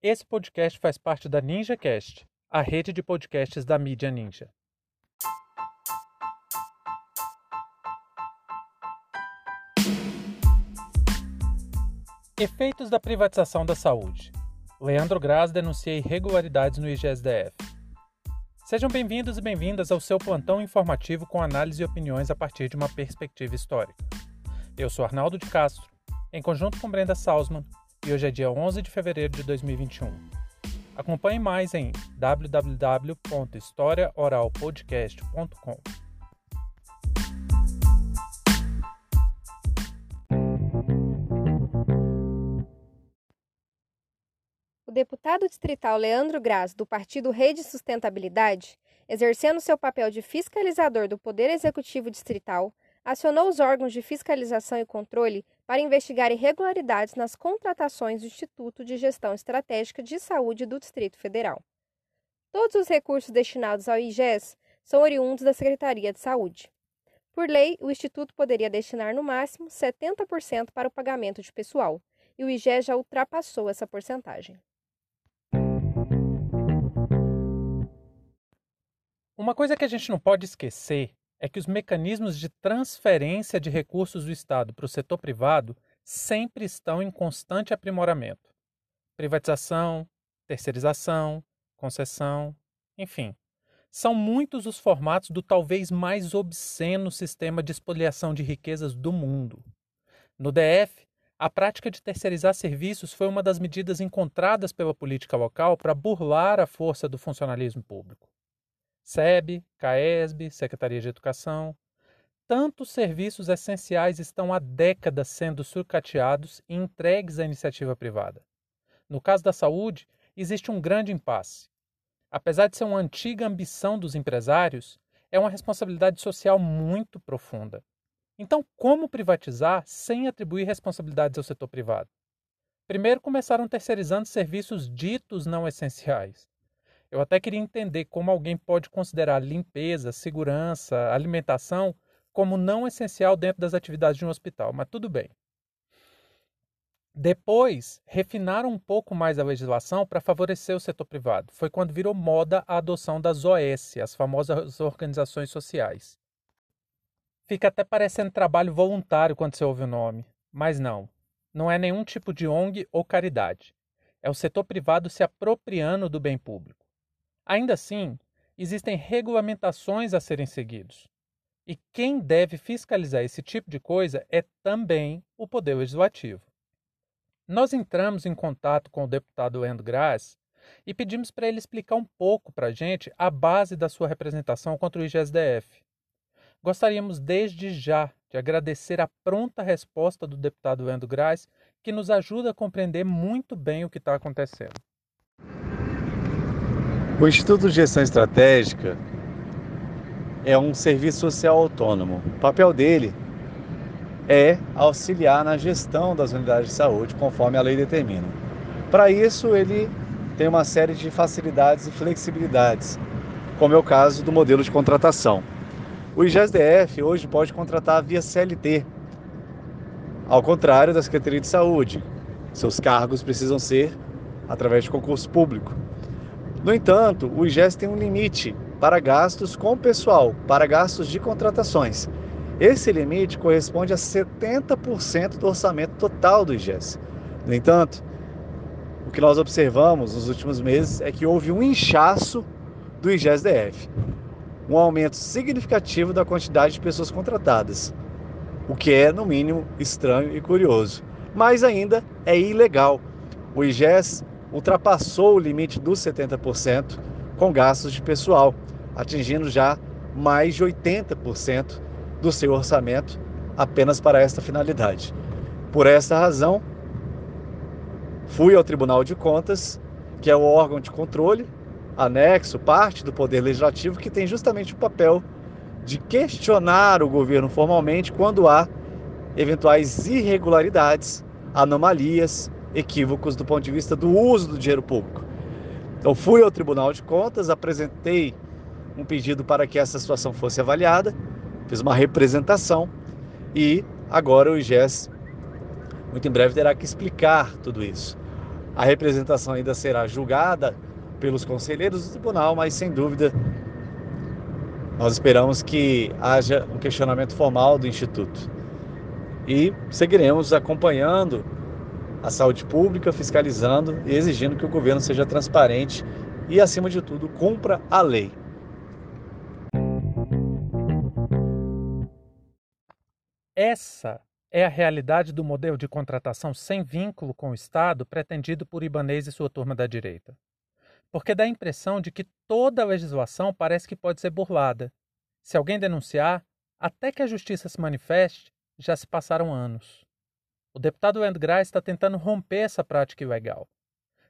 Esse podcast faz parte da NinjaCast, a rede de podcasts da mídia Ninja. Efeitos da privatização da saúde. Leandro Graz denuncia irregularidades no IGSDF. Sejam bem-vindos e bem-vindas ao seu plantão informativo com análise e opiniões a partir de uma perspectiva histórica. Eu sou Arnaldo de Castro, em conjunto com Brenda Salzman, e hoje é dia 11 de fevereiro de 2021. Acompanhe mais em www.historiaoralpodcast.com. O deputado distrital Leandro Graz, do partido Rede Sustentabilidade, exercendo seu papel de fiscalizador do Poder Executivo Distrital, acionou os órgãos de fiscalização e controle para investigar irregularidades nas contratações do Instituto de Gestão Estratégica de Saúde do Distrito Federal. Todos os recursos destinados ao IGES são oriundos da Secretaria de Saúde. Por lei, o Instituto poderia destinar no máximo 70% para o pagamento de pessoal, e o IGES já ultrapassou essa porcentagem. Uma coisa que a gente não pode esquecer é que os mecanismos de transferência de recursos do Estado para o setor privado sempre estão em constante aprimoramento. Privatização, terceirização, concessão, enfim. São muitos os formatos do talvez mais obsceno sistema de expoliação de riquezas do mundo. No DF, a prática de terceirizar serviços foi uma das medidas encontradas pela política local para burlar a força do funcionalismo público. SEB, CAESB, Secretaria de Educação. Tantos serviços essenciais estão há décadas sendo surcateados e entregues à iniciativa privada. No caso da saúde, existe um grande impasse. Apesar de ser uma antiga ambição dos empresários, é uma responsabilidade social muito profunda. Então, como privatizar sem atribuir responsabilidades ao setor privado? Primeiro, começaram terceirizando serviços ditos não essenciais. Eu até queria entender como alguém pode considerar limpeza, segurança, alimentação como não essencial dentro das atividades de um hospital, mas tudo bem. Depois, refinaram um pouco mais a legislação para favorecer o setor privado. Foi quando virou moda a adoção das OS, as famosas organizações sociais. Fica até parecendo trabalho voluntário quando você ouve o nome, mas não. Não é nenhum tipo de ONG ou caridade. É o setor privado se apropriando do bem público. Ainda assim, existem regulamentações a serem seguidos. E quem deve fiscalizar esse tipo de coisa é também o Poder Legislativo. Nós entramos em contato com o deputado Endo Graz e pedimos para ele explicar um pouco para a gente a base da sua representação contra o IGSDF. Gostaríamos desde já de agradecer a pronta resposta do deputado Endo Graz, que nos ajuda a compreender muito bem o que está acontecendo. O Instituto de Gestão Estratégica é um serviço social autônomo. O papel dele é auxiliar na gestão das unidades de saúde, conforme a lei determina. Para isso, ele tem uma série de facilidades e flexibilidades, como é o caso do modelo de contratação. O IGESDF hoje pode contratar via CLT, ao contrário da Secretaria de Saúde. Seus cargos precisam ser através de concurso público. No entanto, o IGES tem um limite para gastos com pessoal, para gastos de contratações. Esse limite corresponde a 70% do orçamento total do IGES. No entanto, o que nós observamos nos últimos meses é que houve um inchaço do IGES-DF, um aumento significativo da quantidade de pessoas contratadas, o que é, no mínimo, estranho e curioso. Mas ainda é ilegal. O IGES ultrapassou o limite dos 70% com gastos de pessoal, atingindo já mais de 80% do seu orçamento apenas para esta finalidade. Por esta razão, fui ao Tribunal de Contas, que é o órgão de controle, anexo, parte do Poder Legislativo, que tem justamente o papel de questionar o governo formalmente quando há eventuais irregularidades, anomalias equívocos do ponto de vista do uso do dinheiro público. Então, fui ao Tribunal de Contas, apresentei um pedido para que essa situação fosse avaliada, fiz uma representação e agora o IGES, muito em breve, terá que explicar tudo isso. A representação ainda será julgada pelos conselheiros do tribunal, mas sem dúvida nós esperamos que haja um questionamento formal do Instituto. E seguiremos acompanhando a saúde pública, fiscalizando e exigindo que o governo seja transparente e, acima de tudo, cumpra a lei. Essa é a realidade do modelo de contratação sem vínculo com o Estado pretendido por Ibanez e sua turma da direita. Porque dá a impressão de que toda a legislação parece que pode ser burlada. Se alguém denunciar, até que a justiça se manifeste, já se passaram anos. O deputado Graz está tentando romper essa prática ilegal.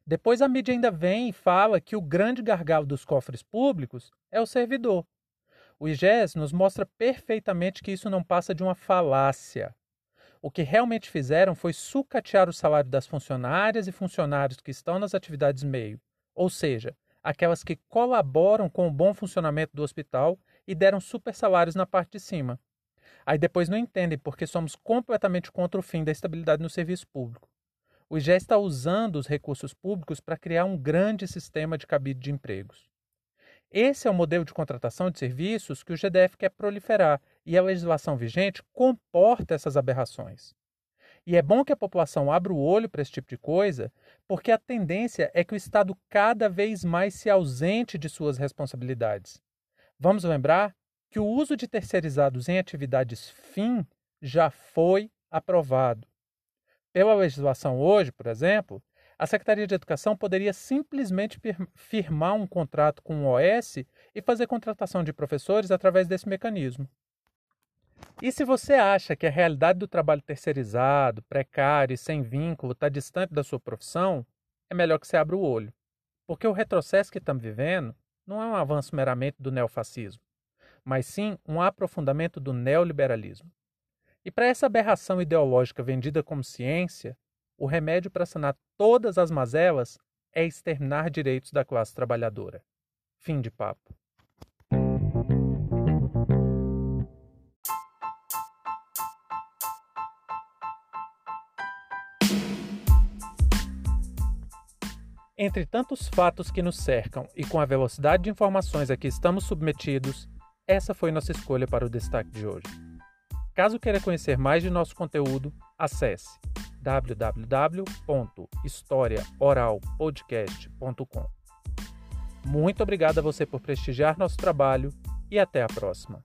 Depois a mídia ainda vem e fala que o grande gargalo dos cofres públicos é o servidor. O IGES nos mostra perfeitamente que isso não passa de uma falácia. O que realmente fizeram foi sucatear o salário das funcionárias e funcionários que estão nas atividades meio, ou seja, aquelas que colaboram com o bom funcionamento do hospital e deram super salários na parte de cima. Aí depois não entendem porque somos completamente contra o fim da estabilidade no serviço público. O IGE está usando os recursos públicos para criar um grande sistema de cabide de empregos. Esse é o modelo de contratação de serviços que o GDF quer proliferar e a legislação vigente comporta essas aberrações. E é bom que a população abra o olho para esse tipo de coisa, porque a tendência é que o Estado cada vez mais se ausente de suas responsabilidades. Vamos lembrar que o uso de terceirizados em atividades fim já foi aprovado. Pela legislação hoje, por exemplo, a Secretaria de Educação poderia simplesmente firmar um contrato com o OS e fazer contratação de professores através desse mecanismo. E se você acha que a realidade do trabalho terceirizado, precário e sem vínculo está distante da sua profissão, é melhor que você abra o olho. Porque o retrocesso que estamos vivendo não é um avanço meramente do neofascismo mas sim um aprofundamento do neoliberalismo. E para essa aberração ideológica vendida como ciência, o remédio para sanar todas as mazelas é exterminar direitos da classe trabalhadora. Fim de papo. Entre tantos fatos que nos cercam e com a velocidade de informações a que estamos submetidos, essa foi nossa escolha para o destaque de hoje. Caso queira conhecer mais de nosso conteúdo, acesse www.historiaoralpodcast.com. Muito obrigado a você por prestigiar nosso trabalho e até a próxima.